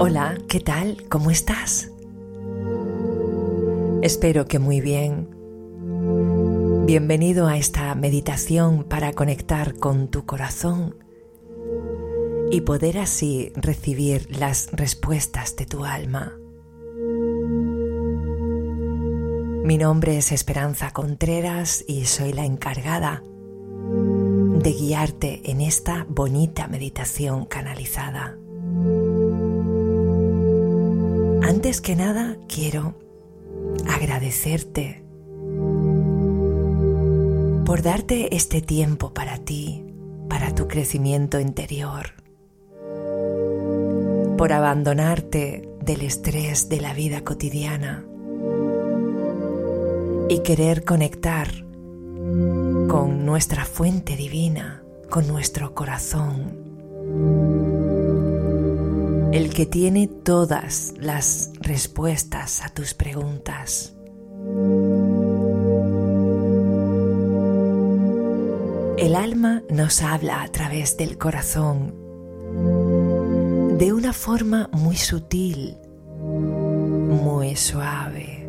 Hola, ¿qué tal? ¿Cómo estás? Espero que muy bien. Bienvenido a esta meditación para conectar con tu corazón y poder así recibir las respuestas de tu alma. Mi nombre es Esperanza Contreras y soy la encargada de guiarte en esta bonita meditación canalizada. Antes que nada, quiero agradecerte por darte este tiempo para ti, para tu crecimiento interior, por abandonarte del estrés de la vida cotidiana y querer conectar con nuestra fuente divina, con nuestro corazón el que tiene todas las respuestas a tus preguntas. El alma nos habla a través del corazón de una forma muy sutil, muy suave.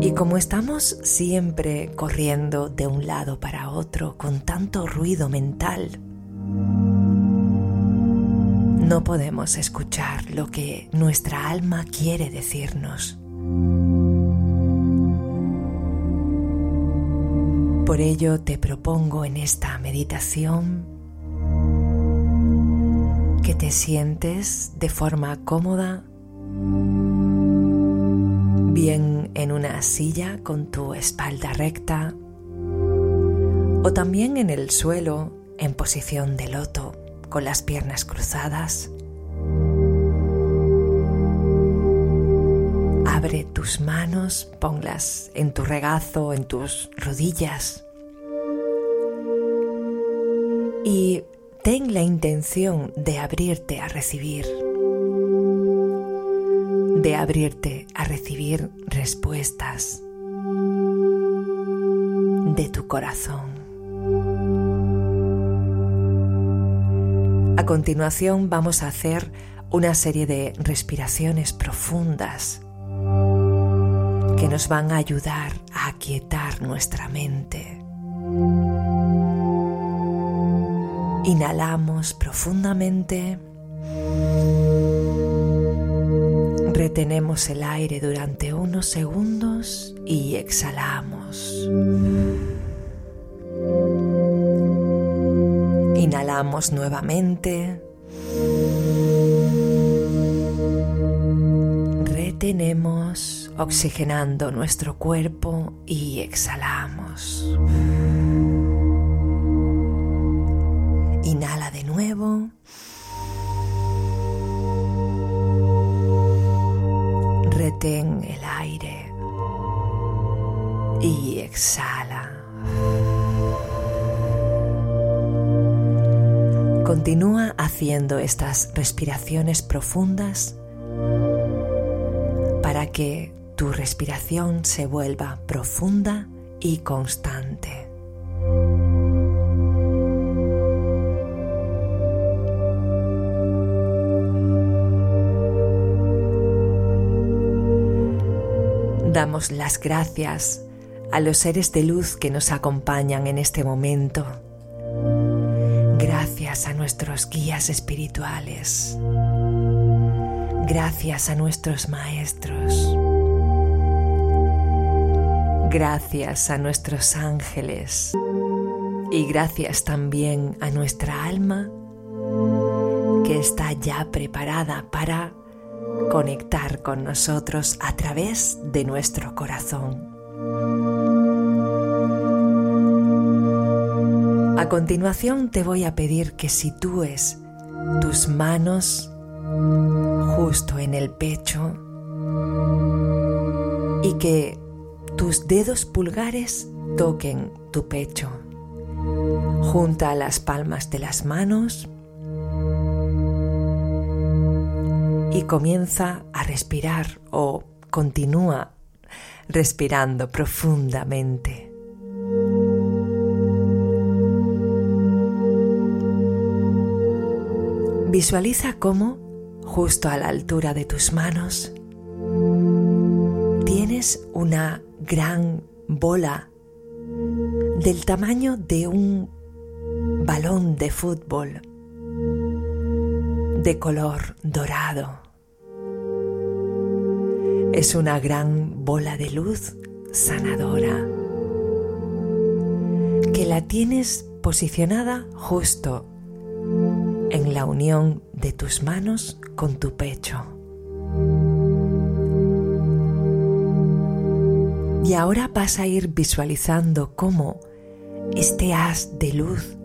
Y como estamos siempre corriendo de un lado para otro con tanto ruido mental, no podemos escuchar lo que nuestra alma quiere decirnos. Por ello te propongo en esta meditación que te sientes de forma cómoda, bien en una silla con tu espalda recta o también en el suelo en posición de loto con las piernas cruzadas. Abre tus manos, ponlas en tu regazo, en tus rodillas. Y ten la intención de abrirte a recibir, de abrirte a recibir respuestas de tu corazón. A continuación vamos a hacer una serie de respiraciones profundas que nos van a ayudar a aquietar nuestra mente. Inhalamos profundamente. Retenemos el aire durante unos segundos y exhalamos. Nuevamente. Retenemos oxigenando nuestro cuerpo y exhalamos. Inhala de nuevo. Retén el aire y exhala. Continúa haciendo estas respiraciones profundas para que tu respiración se vuelva profunda y constante. Damos las gracias a los seres de luz que nos acompañan en este momento Gracias a nuestros guías espirituales. Gracias a nuestros maestros. Gracias a nuestros ángeles. Y gracias también a nuestra alma que está ya preparada para conectar con nosotros a través de nuestro corazón. A continuación te voy a pedir que sitúes tus manos justo en el pecho y que tus dedos pulgares toquen tu pecho. Junta las palmas de las manos y comienza a respirar o continúa respirando profundamente. Visualiza cómo, justo a la altura de tus manos, tienes una gran bola del tamaño de un balón de fútbol de color dorado. Es una gran bola de luz sanadora que la tienes posicionada justo la unión de tus manos con tu pecho. Y ahora vas a ir visualizando cómo este haz de luz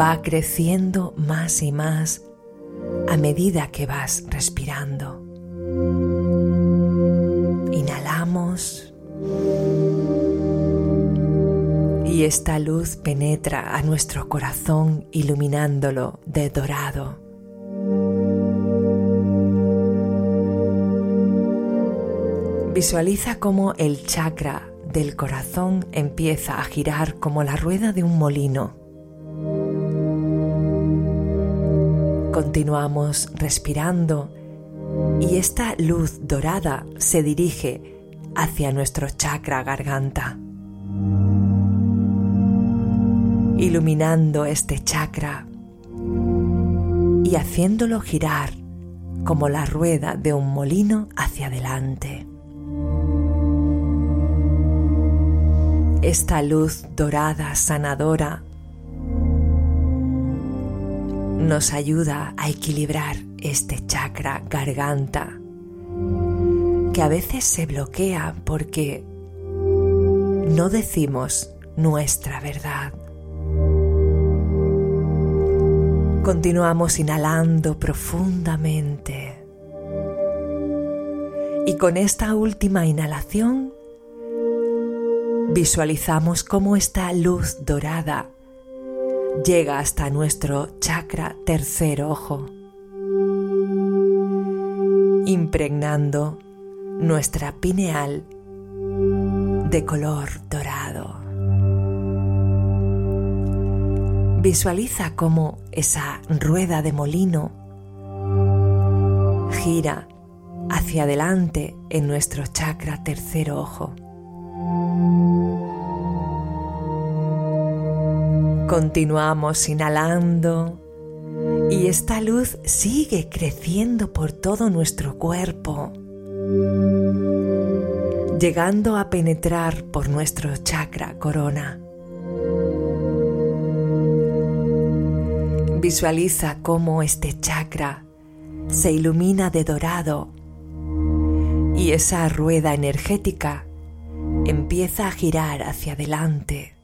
va creciendo más y más a medida que vas respirando. Y esta luz penetra a nuestro corazón iluminándolo de dorado. Visualiza cómo el chakra del corazón empieza a girar como la rueda de un molino. Continuamos respirando y esta luz dorada se dirige hacia nuestro chakra garganta, iluminando este chakra y haciéndolo girar como la rueda de un molino hacia adelante. esta luz dorada sanadora nos ayuda a equilibrar este chakra garganta que a veces se bloquea porque no decimos nuestra verdad. Continuamos inhalando profundamente y con esta última inhalación visualizamos cómo esta luz dorada llega hasta nuestro chakra tercer ojo, impregnando nuestra pineal de color dorado. Visualiza cómo esa rueda de molino gira hacia adelante en nuestro chakra tercer ojo. Continuamos inhalando y esta luz sigue creciendo por todo nuestro cuerpo, llegando a penetrar por nuestro chakra corona. Visualiza cómo este chakra se ilumina de dorado y esa rueda energética empieza a girar hacia adelante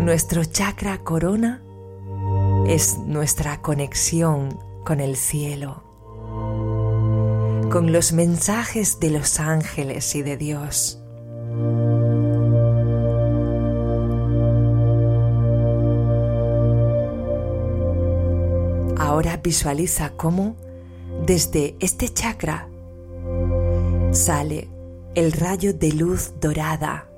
nuestro chakra corona es nuestra conexión con el cielo, con los mensajes de los ángeles y de Dios. Visualiza cómo desde este chakra sale el rayo de luz dorada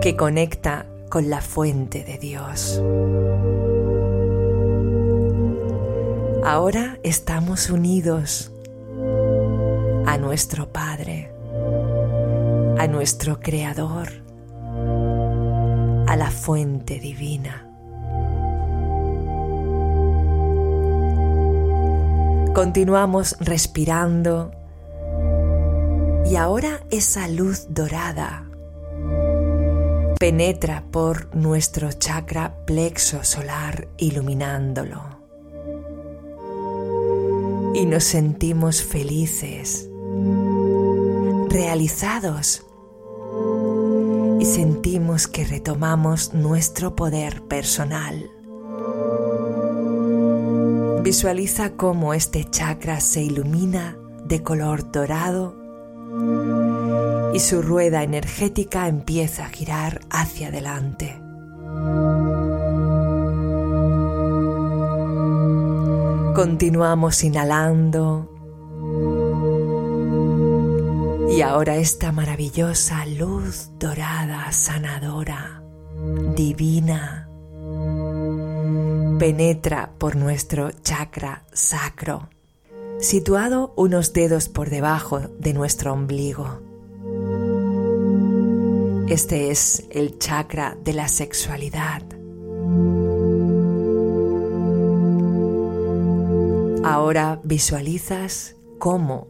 que conecta con la fuente de Dios. Ahora estamos unidos a nuestro Padre, a nuestro Creador, a la fuente divina. Continuamos respirando y ahora esa luz dorada penetra por nuestro chakra plexo solar iluminándolo. Y nos sentimos felices, realizados y sentimos que retomamos nuestro poder personal. Visualiza cómo este chakra se ilumina de color dorado y su rueda energética empieza a girar hacia adelante. Continuamos inhalando y ahora esta maravillosa luz dorada, sanadora, divina, penetra por nuestro chakra sacro, situado unos dedos por debajo de nuestro ombligo. Este es el chakra de la sexualidad. Ahora visualizas cómo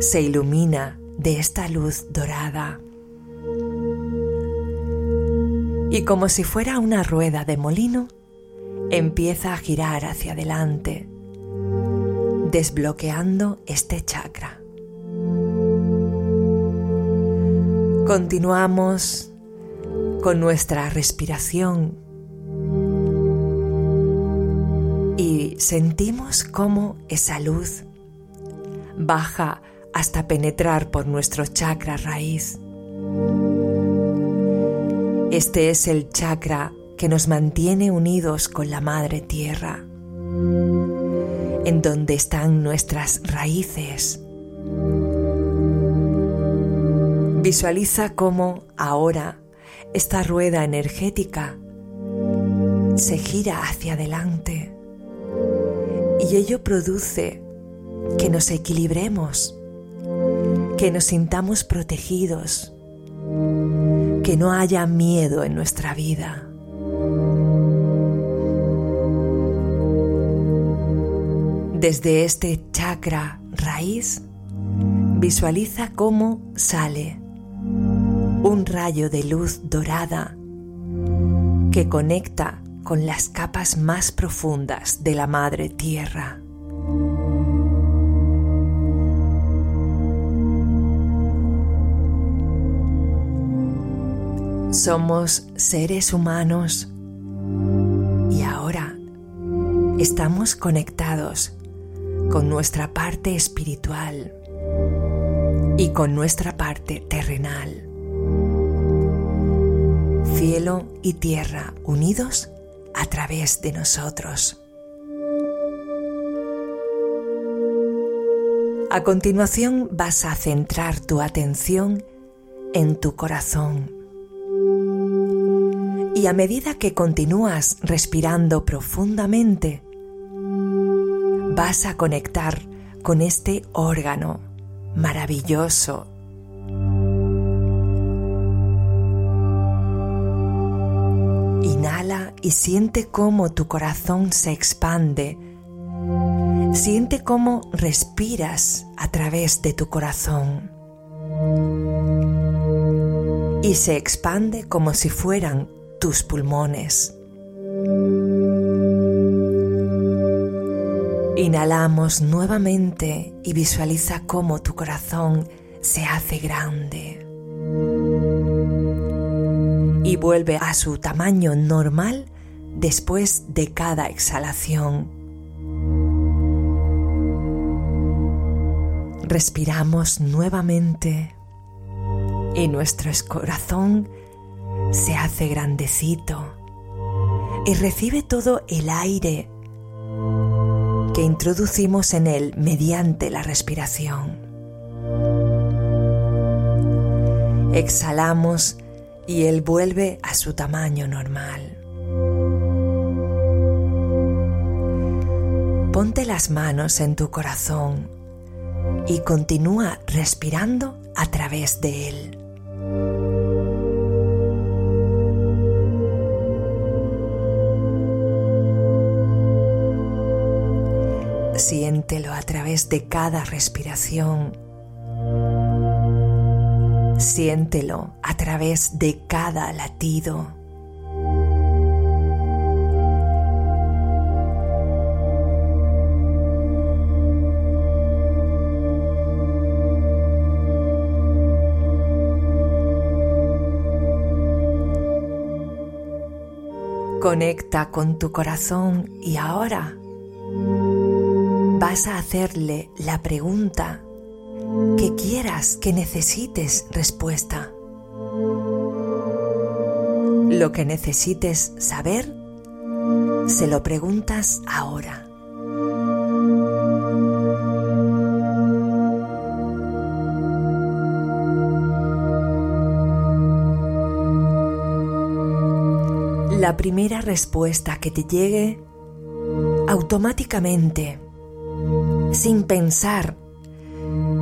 se ilumina de esta luz dorada y como si fuera una rueda de molino, empieza a girar hacia adelante, desbloqueando este chakra. Continuamos con nuestra respiración y sentimos cómo esa luz baja hasta penetrar por nuestro chakra raíz. Este es el chakra que nos mantiene unidos con la Madre Tierra, en donde están nuestras raíces. Visualiza cómo ahora esta rueda energética se gira hacia adelante y ello produce que nos equilibremos, que nos sintamos protegidos, que no haya miedo en nuestra vida. Desde este chakra raíz, visualiza cómo sale un rayo de luz dorada que conecta con las capas más profundas de la Madre Tierra. Somos seres humanos y ahora estamos conectados con nuestra parte espiritual y con nuestra parte terrenal. Cielo y tierra unidos a través de nosotros. A continuación vas a centrar tu atención en tu corazón y a medida que continúas respirando profundamente, vas a conectar con este órgano maravilloso. Inhala y siente cómo tu corazón se expande. Siente cómo respiras a través de tu corazón. Y se expande como si fueran tus pulmones. Inhalamos nuevamente y visualiza cómo tu corazón se hace grande y vuelve a su tamaño normal después de cada exhalación. Respiramos nuevamente y nuestro corazón se hace grandecito y recibe todo el aire que introducimos en él mediante la respiración. Exhalamos y él vuelve a su tamaño normal. Ponte las manos en tu corazón y continúa respirando a través de él. Siéntelo a través de cada respiración. Siéntelo a través de cada latido. Conecta con tu corazón y ahora vas a hacerle la pregunta que quieras que necesites respuesta. Lo que necesites saber, se lo preguntas ahora. La primera respuesta que te llegue automáticamente, sin pensar,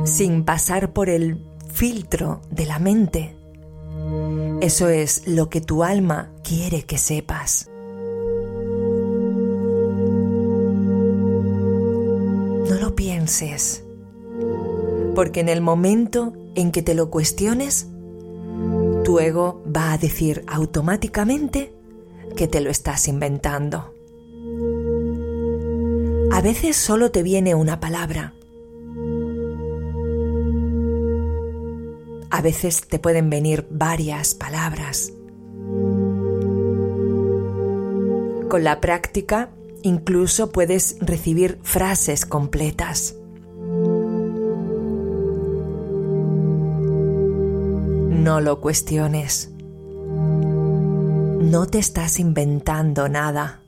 sin pasar por el filtro de la mente. Eso es lo que tu alma quiere que sepas. No lo pienses, porque en el momento en que te lo cuestiones, tu ego va a decir automáticamente que te lo estás inventando. A veces solo te viene una palabra. A veces te pueden venir varias palabras. Con la práctica incluso puedes recibir frases completas. No lo cuestiones. No te estás inventando nada.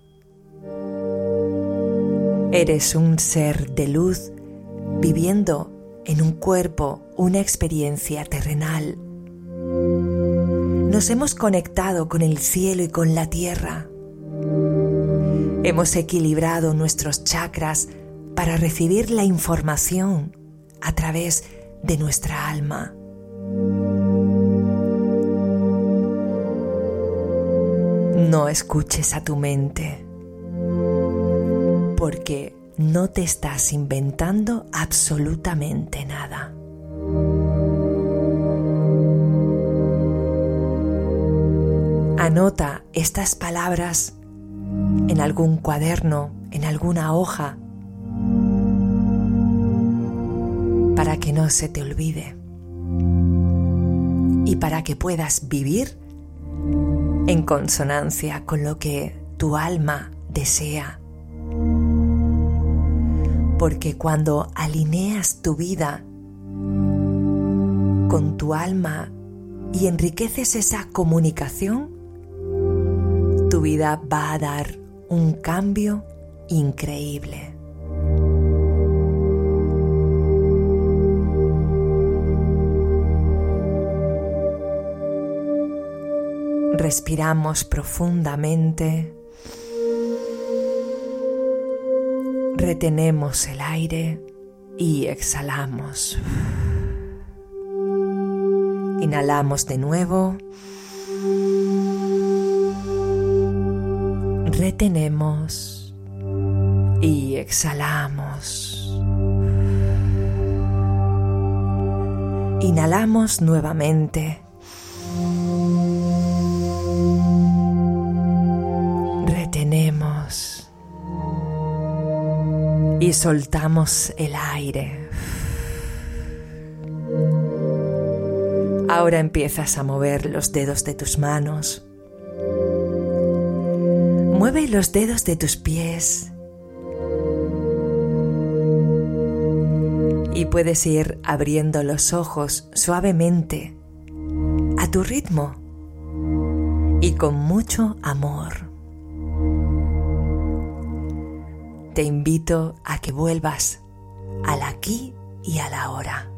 Eres un ser de luz viviendo en un cuerpo una experiencia terrenal. Nos hemos conectado con el cielo y con la tierra. Hemos equilibrado nuestros chakras para recibir la información a través de nuestra alma. No escuches a tu mente, porque no te estás inventando absolutamente nada. Anota estas palabras en algún cuaderno, en alguna hoja, para que no se te olvide y para que puedas vivir en consonancia con lo que tu alma desea. Porque cuando alineas tu vida con tu alma y enriqueces esa comunicación, tu vida va a dar un cambio increíble. Respiramos profundamente. Retenemos el aire y exhalamos. Inhalamos de nuevo. Retenemos y exhalamos. Inhalamos nuevamente. Soltamos el aire. Ahora empiezas a mover los dedos de tus manos. Mueve los dedos de tus pies. Y puedes ir abriendo los ojos suavemente, a tu ritmo y con mucho amor. Te invito a que vuelvas al aquí y a la hora.